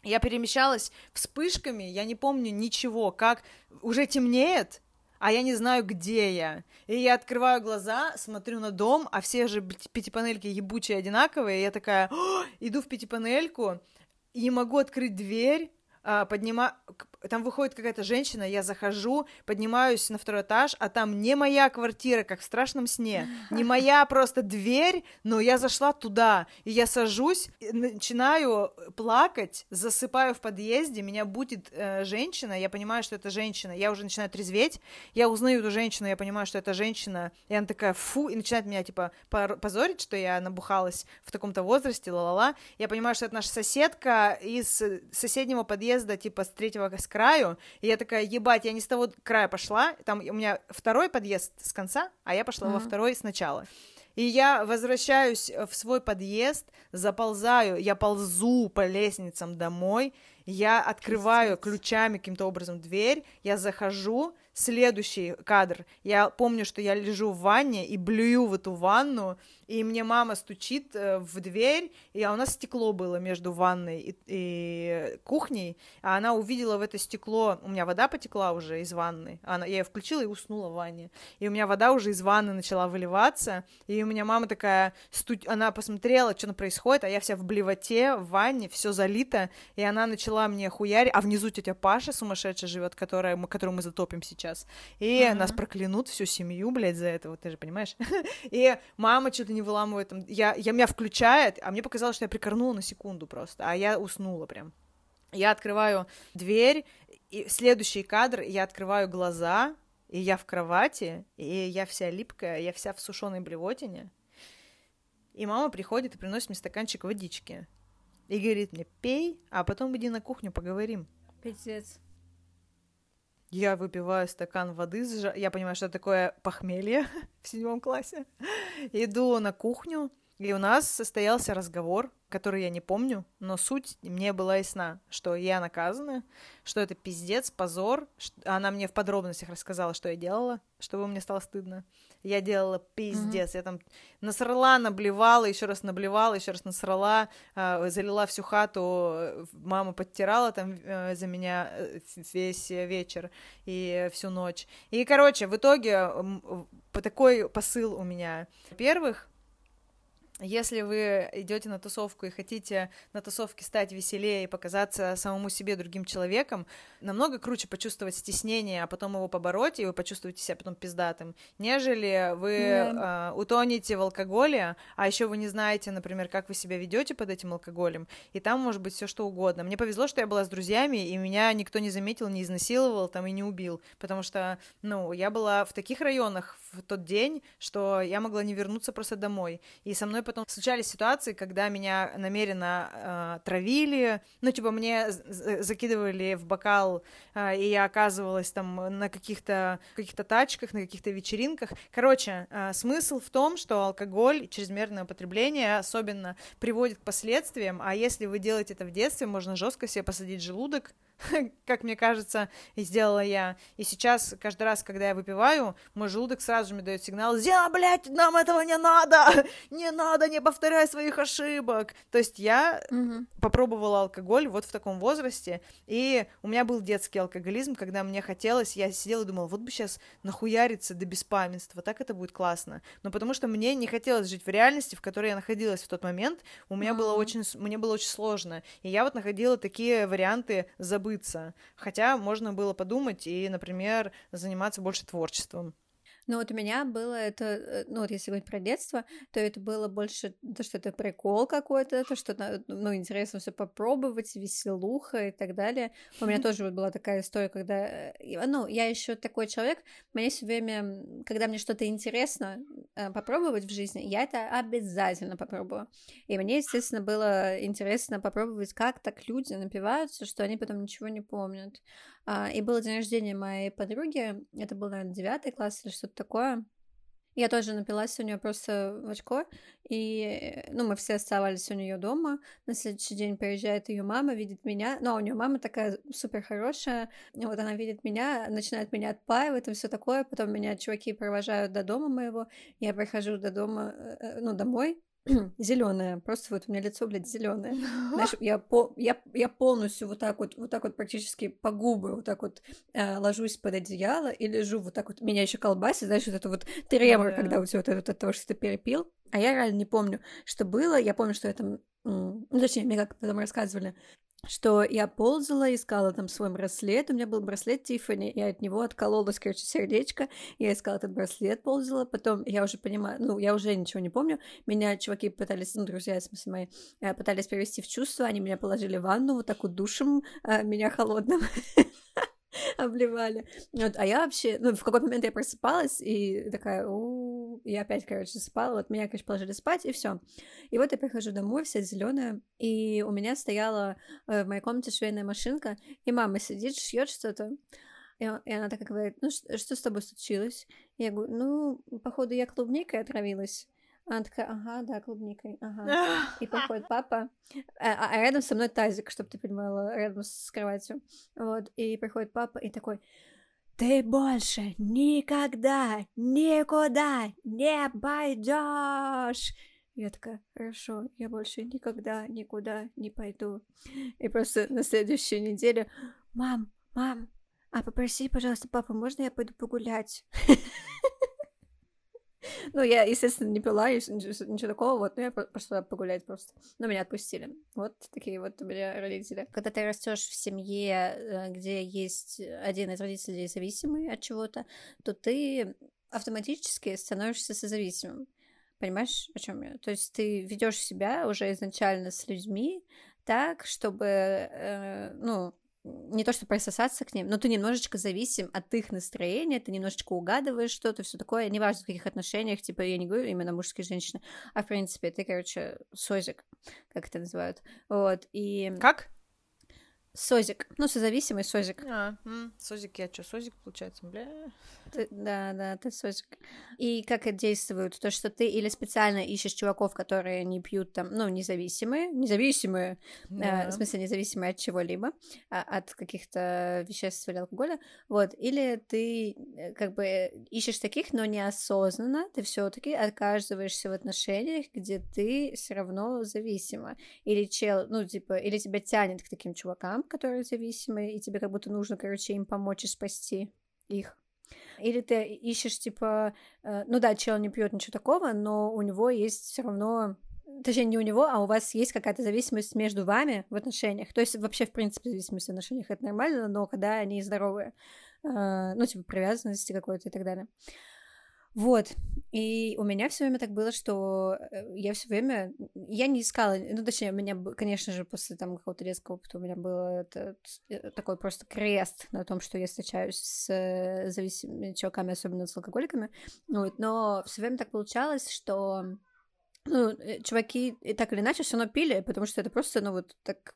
[SPEAKER 1] Я перемещалась вспышками, я не помню ничего, как уже темнеет, а я не знаю, где я. И я открываю глаза, смотрю на дом, а все же пятипанельки ебучие одинаковые, и я такая, иду в пятипанельку, и не могу открыть дверь, а, поднима... Там выходит какая-то женщина, я захожу, поднимаюсь на второй этаж, а там не моя квартира, как в страшном сне, не моя просто дверь, но я зашла туда, и я сажусь, начинаю плакать, засыпаю в подъезде, меня будет э, женщина, я понимаю, что это женщина, я уже начинаю трезветь, я узнаю эту женщину, я понимаю, что это женщина, и она такая, фу, и начинает меня, типа, позорить, что я набухалась в таком-то возрасте, ла-ла-ла, я понимаю, что это наша соседка из соседнего подъезда, подъезда, типа, с третьего с краю, и я такая, ебать, я не с того края пошла, там у меня второй подъезд с конца, а я пошла mm-hmm. во второй сначала. И я возвращаюсь в свой подъезд, заползаю, я ползу по лестницам домой, я открываю ключами каким-то образом дверь, я захожу, следующий кадр, я помню, что я лежу в ванне и блюю в эту ванну, и мне мама стучит э, в дверь, и у нас стекло было между ванной и, и кухней, а она увидела в это стекло, у меня вода потекла уже из ванны, она, я ее включила и уснула в ванне, и у меня вода уже из ванны начала выливаться, и у меня мама такая, сту... она посмотрела, что происходит, а я вся в блевоте, в ванне, все залито, и она начала мне хуярить, а внизу тетя Паша сумасшедшая живет, которая, мы, которую мы затопим сейчас, и uh-huh. нас проклянут всю семью, блядь, за это, вот ты же понимаешь, и мама не не выламывает там. Я, я меня включает, а мне показалось, что я прикорнула на секунду просто, а я уснула прям. Я открываю дверь, и следующий кадр, я открываю глаза, и я в кровати, и я вся липкая, я вся в сушеной блевотине. И мама приходит и приносит мне стаканчик водички. И говорит мне, пей, а потом иди на кухню, поговорим.
[SPEAKER 2] Пиздец.
[SPEAKER 1] Я выпиваю стакан воды, я понимаю, что такое похмелье в седьмом классе. Иду на кухню, и у нас состоялся разговор, который я не помню, но суть мне была ясна, что я наказана, что это пиздец, позор. Она мне в подробностях рассказала, что я делала, чтобы мне стало стыдно. Я делала пиздец. Mm-hmm. Я там насрала, наблевала, еще раз наблевала, еще раз насрала, э, залила всю хату. Мама подтирала там э, за меня э, весь вечер и всю ночь. И, короче, в итоге такой посыл у меня. Во-первых, если вы идете на тусовку и хотите на тусовке стать веселее и показаться самому себе другим человеком, намного круче почувствовать стеснение, а потом его побороть, и вы почувствуете себя потом пиздатым, нежели вы yeah. э, утонете в алкоголе, а еще вы не знаете, например, как вы себя ведете под этим алкоголем, и там может быть все что угодно. Мне повезло, что я была с друзьями, и меня никто не заметил, не изнасиловал там и не убил, потому что, ну, я была в таких районах в тот день, что я могла не вернуться просто домой, и со мной потом случались ситуации, когда меня намеренно э, травили, ну, типа, мне закидывали в бокал, э, и я оказывалась там на каких-то каких-то тачках, на каких-то вечеринках. Короче, э, смысл в том, что алкоголь, чрезмерное употребление особенно приводит к последствиям, а если вы делаете это в детстве, можно жестко себе посадить желудок, как мне кажется, и сделала я. И сейчас, каждый раз, когда я выпиваю, мой желудок сразу же мне дает сигнал, «Зя, блядь, нам этого не надо! Не надо, не повторяй своих ошибок!» То есть я mm-hmm. попробовала алкоголь вот в таком возрасте, и у меня был детский алкоголизм, когда мне хотелось, я сидела и думала, вот бы сейчас нахуяриться до беспамятства, так это будет классно. Но потому что мне не хотелось жить в реальности, в которой я находилась в тот момент, у меня mm-hmm. было очень, мне было очень сложно. И я вот находила такие варианты забыть забыться. Хотя можно было подумать и, например, заниматься больше творчеством.
[SPEAKER 2] Ну вот у меня было это, э, ну вот если говорить про детство, то это было больше то, что это прикол какой-то, то, что, ну, интересно все попробовать, веселуха и так далее. У меня тоже вот была такая история, когда, э, ну, я еще такой человек, мне все время, когда мне что-то интересно э, попробовать в жизни, я это обязательно попробую. И мне, естественно, было интересно попробовать, как так люди напиваются, что они потом ничего не помнят. А, и было день рождения моей подруги, это был, наверное, девятый класс или что-то такое. Я тоже напилась у нее просто в очко, и, ну, мы все оставались у нее дома. На следующий день приезжает ее мама, видит меня, но у нее мама такая супер хорошая, вот она видит меня, начинает меня отпаивать и все такое, потом меня чуваки провожают до дома моего, я прихожу до дома, э, э, ну, домой, зеленая, просто вот у меня лицо, блядь, зеленое. Знаешь, я, по, я, я полностью вот так вот, вот так вот практически по губы вот так вот э, ложусь под одеяло и лежу вот так вот. Меня еще колбасит, знаешь, вот это вот тремор, yeah. когда у тебя вот это вот от того, что ты перепил. А я реально не помню, что было. Я помню, что это... Ну, точнее, мне как потом рассказывали, что я ползала, искала там свой браслет, у меня был браслет Тиффани, и от него откололось, короче, сердечко, я искала этот браслет, ползала, потом я уже понимаю, ну, я уже ничего не помню, меня чуваки пытались, ну, друзья, в смысле мои, э, пытались привести в чувство, они меня положили в ванну, вот так вот душем, э, меня холодным, обливали. Вот, а я вообще, ну, в какой-то момент я просыпалась и такая, у я опять, короче, спала, вот меня, короче, положили спать, и все. И вот я прихожу домой, вся зеленая, и у меня стояла э, в моей комнате швейная машинка, и мама сидит, шьет что-то. И, и она такая говорит, ну, что, что с тобой случилось? Я говорю, ну, походу, я клубникой отравилась. Она такая, ага, да, клубникой, ага. И приходит папа, а, а рядом со мной тазик, чтобы ты понимала, рядом с кроватью. Вот, и приходит папа и такой, ты больше никогда никуда не пойдешь. Я такая, хорошо, я больше никогда никуда не пойду. И просто на следующей неделе, мам, мам, а попроси, пожалуйста, папа, можно я пойду погулять? Ну, я, естественно, не пила, ничего такого, вот, но я пошла погулять просто. Но меня отпустили. Вот такие вот у меня родители. Когда ты растешь в семье, э, где есть один из родителей зависимый от чего-то, то ты автоматически становишься созависимым. Понимаешь, о чем я? То есть ты ведешь себя уже изначально с людьми так, чтобы, э, ну, не то, что присосаться к ним, но ты немножечко зависим от их настроения, ты немножечко угадываешь что-то, все такое, неважно в каких отношениях, типа, я не говорю именно мужские женщины, а в принципе, ты, короче, созик, как это называют, вот, и...
[SPEAKER 1] Как?
[SPEAKER 2] Созик. Ну, созависимый созик.
[SPEAKER 1] А, м, созик, я что, созик, получается? Бля.
[SPEAKER 2] Ты, да, да, ты созик. И как это действует? То, что ты или специально ищешь чуваков, которые не пьют там, ну, независимые, независимые, да. э, в смысле, независимые от чего-либо, а, от каких-то веществ или алкоголя, вот, или ты э, как бы ищешь таких, но неосознанно, ты все таки оказываешься в отношениях, где ты все равно зависима. Или чел, ну, типа, или тебя тянет к таким чувакам, которые зависимые, и тебе как будто нужно, короче, им помочь и спасти их. Или ты ищешь, типа, э, ну да, чел не пьет ничего такого, но у него есть все равно точнее, не у него, а у вас есть какая-то зависимость между вами в отношениях. То есть вообще, в принципе, зависимость в отношениях это нормально, но когда они здоровые, э, ну, типа, привязанности какой-то и так далее. Вот. И у меня все время так было, что э, я все время... Я не искала... Ну, точнее, у меня, конечно же, после там какого-то резкого опыта у меня был этот, э, такой просто крест на том, что я встречаюсь с э, зависимыми чуваками, особенно с алкоголиками. Вот. Но все время так получалось, что ну, э, чуваки и так или иначе все равно пили, потому что это просто, ну, вот так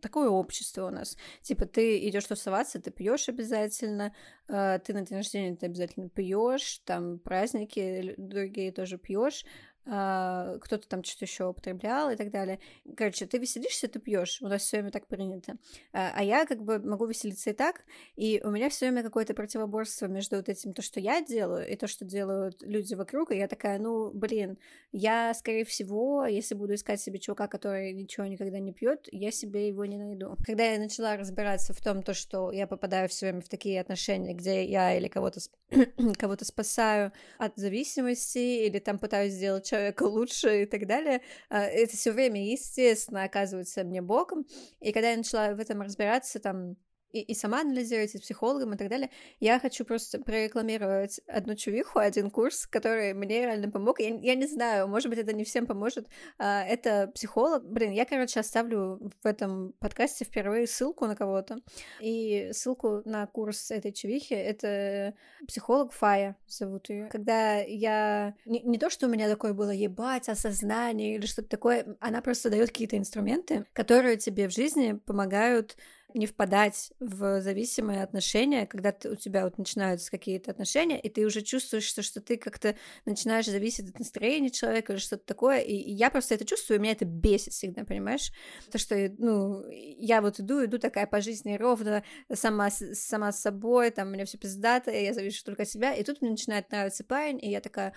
[SPEAKER 2] такое общество у нас. Типа, ты идешь тусоваться, ты пьешь обязательно, э, ты на день рождения ты обязательно пьешь, там праздники другие тоже пьешь, а, кто-то там что-то еще употреблял и так далее. Короче, ты веселишься, ты пьешь. У нас все время так принято. А, а я как бы могу веселиться и так, и у меня все время какое-то противоборство между вот этим, то, что я делаю, и то, что делают люди вокруг, и я такая, ну, блин, я, скорее всего, если буду искать себе чувака, который ничего никогда не пьет, я себе его не найду. Когда я начала разбираться в том, то, что я попадаю все время в такие отношения, где я или кого-то кого-то спасаю от зависимости, или там пытаюсь сделать человека лучше и так далее. А, это все время, естественно, оказывается мне боком. И когда я начала в этом разбираться, там, и, и сама анализировать, и с психологом и так далее. Я хочу просто прорекламировать одну чувиху, один курс, который мне реально помог. Я, я не знаю, может быть, это не всем поможет. А, это психолог. Блин, я, короче, оставлю в этом подкасте впервые ссылку на кого-то. И ссылку на курс этой чувихи. Это психолог Фая зовут ее. Когда я... Не, не то, что у меня такое было ебать, осознание или что-то такое, она просто дает какие-то инструменты, которые тебе в жизни помогают не впадать в зависимые отношения, когда ты, у тебя вот начинаются какие-то отношения, и ты уже чувствуешь, что, что ты как-то начинаешь зависеть от настроения человека или что-то такое, и, и я просто это чувствую, и меня это бесит всегда, понимаешь? То, что, ну, я вот иду, иду такая по жизни ровно, сама, сама с собой, там, у меня все пиздато, я завишу только от себя, и тут мне начинает нравиться парень, и я такая,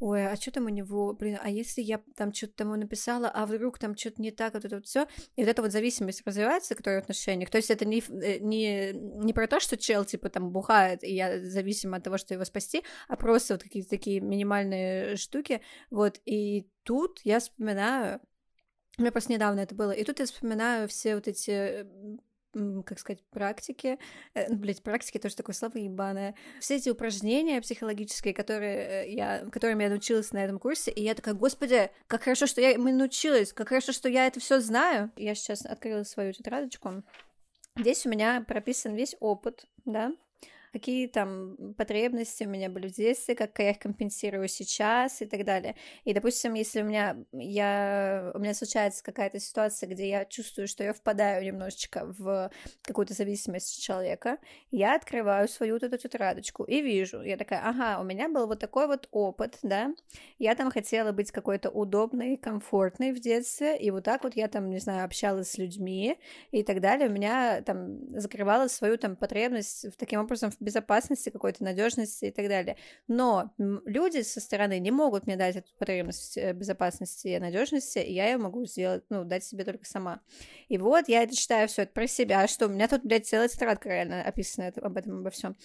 [SPEAKER 2] ой, а что там у него, блин, а если я там что-то тому написала, а вдруг там что-то не так, вот это вот все, и вот эта вот зависимость развивается, которая в отношениях, то есть это не, э, не, не про то, что чел, типа, там, бухает, и я зависима от того, что его спасти, а просто вот какие-то такие минимальные штуки, вот, и тут я вспоминаю, у меня просто недавно это было. И тут я вспоминаю все вот эти как сказать, практики, э, ну, блядь, практики тоже такое слово ебаное, все эти упражнения психологические, которые э, я, которыми я научилась на этом курсе, и я такая, господи, как хорошо, что я мы научилась, как хорошо, что я это все знаю. Я сейчас открыла свою тетрадочку. Здесь у меня прописан весь опыт, да, какие там потребности у меня были в детстве, как я их компенсирую сейчас и так далее. И, допустим, если у меня, я, у меня случается какая-то ситуация, где я чувствую, что я впадаю немножечко в какую-то зависимость человека, я открываю свою вот эту тетрадочку и вижу, я такая, ага, у меня был вот такой вот опыт, да, я там хотела быть какой-то удобной, комфортной в детстве, и вот так вот я там, не знаю, общалась с людьми и так далее, у меня там закрывала свою там потребность в таким образом в безопасности, какой-то надежности и так далее. Но люди со стороны не могут мне дать эту потребность э, безопасности и надежности, и я ее могу сделать, ну, дать себе только сама. И вот я это читаю все это про себя, что у меня тут, блядь, целая тетрадка реально описана об этом, обо всем.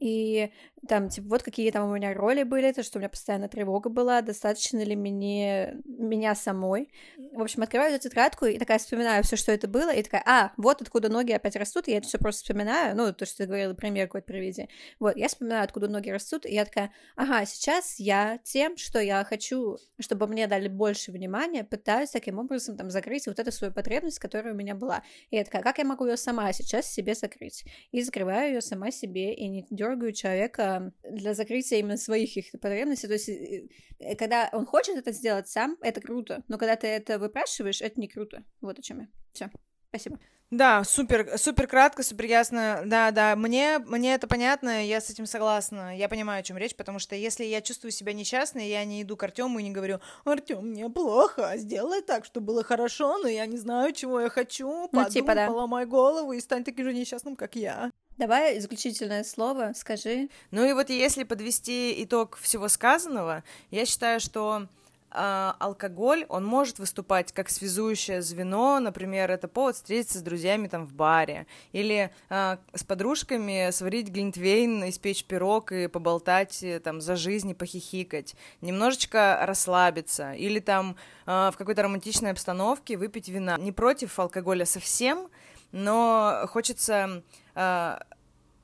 [SPEAKER 2] И там, типа, вот какие там у меня роли были, то, что у меня постоянно тревога была, достаточно ли мне меня самой. В общем, открываю эту тетрадку и такая вспоминаю все, что это было, и такая, а, вот откуда ноги опять растут, я это все просто вспоминаю, ну, то, что ты говорила, пример какой-то приведи. Вот, я вспоминаю, откуда ноги растут, и я такая, ага, сейчас я тем, что я хочу, чтобы мне дали больше внимания, пытаюсь таким образом там закрыть вот эту свою потребность, которая у меня была. И я такая, как я могу ее сама сейчас себе закрыть? И закрываю ее сама себе, и не дергаю человека для закрытия именно своих их потребностей. То есть, когда он хочет это сделать сам, это круто, но когда ты это выпрашиваешь, это не круто. Вот о чем я. Все. Спасибо.
[SPEAKER 1] Да, супер, супер кратко, супер ясно. Да, да, мне, мне это понятно, я с этим согласна. Я понимаю, о чем речь, потому что если я чувствую себя несчастной, я не иду к Артему и не говорю, Артем, мне плохо, сделай так, чтобы было хорошо, но я не знаю, чего я хочу. Ну, Подумай, типа, да. поломай голову и стань таким же несчастным, как я.
[SPEAKER 2] Давай заключительное слово, скажи.
[SPEAKER 1] Ну и вот если подвести итог всего сказанного, я считаю, что алкоголь, он может выступать как связующее звено, например, это повод встретиться с друзьями там в баре, или э, с подружками сварить глинтвейн, испечь пирог и поболтать э, там за жизнь и похихикать, немножечко расслабиться, или там э, в какой-то романтичной обстановке выпить вина. Не против алкоголя совсем, но хочется э,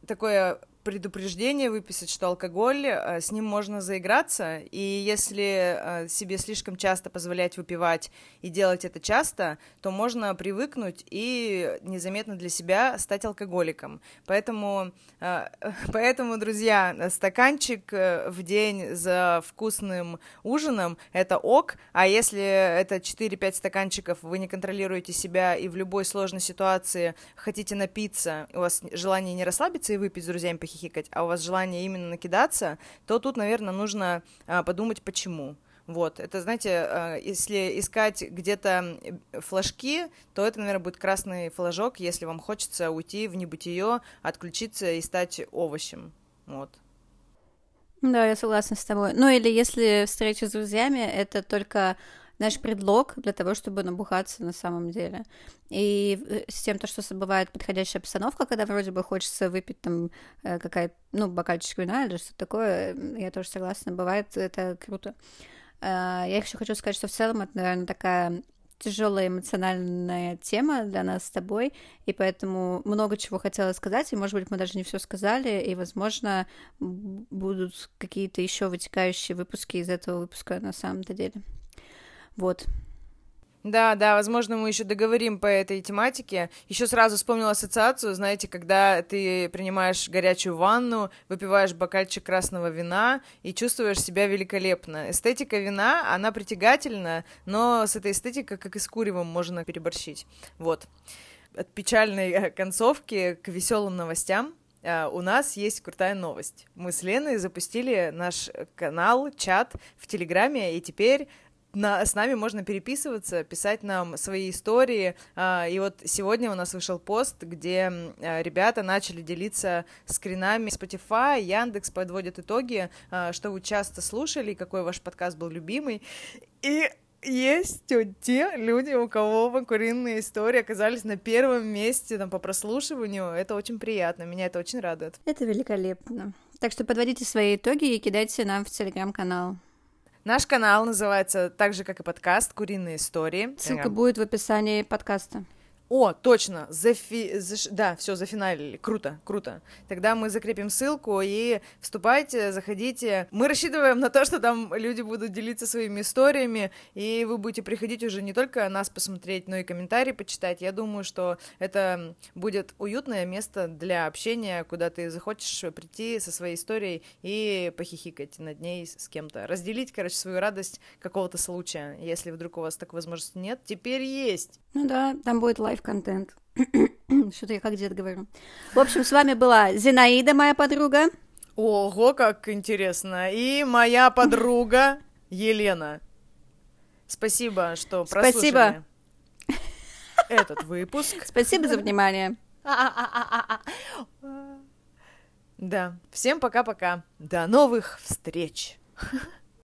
[SPEAKER 1] такое предупреждение выписать, что алкоголь, э, с ним можно заиграться, и если э, себе слишком часто позволять выпивать и делать это часто, то можно привыкнуть и незаметно для себя стать алкоголиком. Поэтому, э, поэтому друзья, стаканчик в день за вкусным ужином — это ок, а если это 4-5 стаканчиков, вы не контролируете себя и в любой сложной ситуации хотите напиться, у вас желание не расслабиться и выпить с друзьями похихикать, а у вас желание именно накидаться, то тут, наверное, нужно а, подумать, почему. Вот, это, знаете, а, если искать где-то флажки, то это, наверное, будет красный флажок, если вам хочется уйти в небытие, отключиться и стать овощем. Вот.
[SPEAKER 2] Да, я согласна с тобой. Ну или если встреча с друзьями, это только наш предлог для того, чтобы набухаться на самом деле. И э, с тем, то, что бывает подходящая обстановка, когда вроде бы хочется выпить там э, какая-то, ну, бокальчик вина или что-то такое, я тоже согласна, бывает это круто. А, я еще хочу сказать, что в целом это, наверное, такая тяжелая эмоциональная тема для нас с тобой, и поэтому много чего хотела сказать, и, может быть, мы даже не все сказали, и, возможно, будут какие-то еще вытекающие выпуски из этого выпуска на самом-то деле. Вот.
[SPEAKER 1] Да, да, возможно, мы еще договорим по этой тематике. Еще сразу вспомнила ассоциацию, знаете, когда ты принимаешь горячую ванну, выпиваешь бокальчик красного вина и чувствуешь себя великолепно. Эстетика вина, она притягательна, но с этой эстетикой, как и с куревом, можно переборщить. Вот. От печальной э, концовки к веселым новостям. Uh, у нас есть крутая новость. Мы с Леной запустили наш канал, чат в Телеграме, и теперь на, с нами можно переписываться, писать нам свои истории. А, и вот сегодня у нас вышел пост, где а, ребята начали делиться скринами Spotify, Яндекс подводят итоги, а, что вы часто слушали, какой ваш подкаст был любимый. И есть те люди, у кого куриные истории оказались на первом месте там, по прослушиванию. Это очень приятно, меня это очень радует.
[SPEAKER 2] Это великолепно. Так что подводите свои итоги и кидайте нам в телеграм-канал.
[SPEAKER 1] Наш канал называется так же, как и подкаст «Куриные истории».
[SPEAKER 2] Ссылка будет в описании подкаста.
[SPEAKER 1] О, точно, зафи... Заш... да, все, зафиналили. Круто, круто. Тогда мы закрепим ссылку и вступайте, заходите. Мы рассчитываем на то, что там люди будут делиться своими историями, и вы будете приходить уже не только нас посмотреть, но и комментарии почитать. Я думаю, что это будет уютное место для общения, куда ты захочешь прийти со своей историей и похихикать над ней с кем-то. Разделить, короче, свою радость какого-то случая. Если вдруг у вас такой возможности нет, теперь есть.
[SPEAKER 2] Ну да, там будет live-контент. Что-то я как дед говорю. В общем, с вами была Зинаида, моя подруга.
[SPEAKER 1] Ого, как интересно. И моя подруга Елена. Спасибо, что прослушали Спасибо. этот выпуск.
[SPEAKER 2] Спасибо за внимание.
[SPEAKER 1] Да, всем пока-пока. До новых встреч.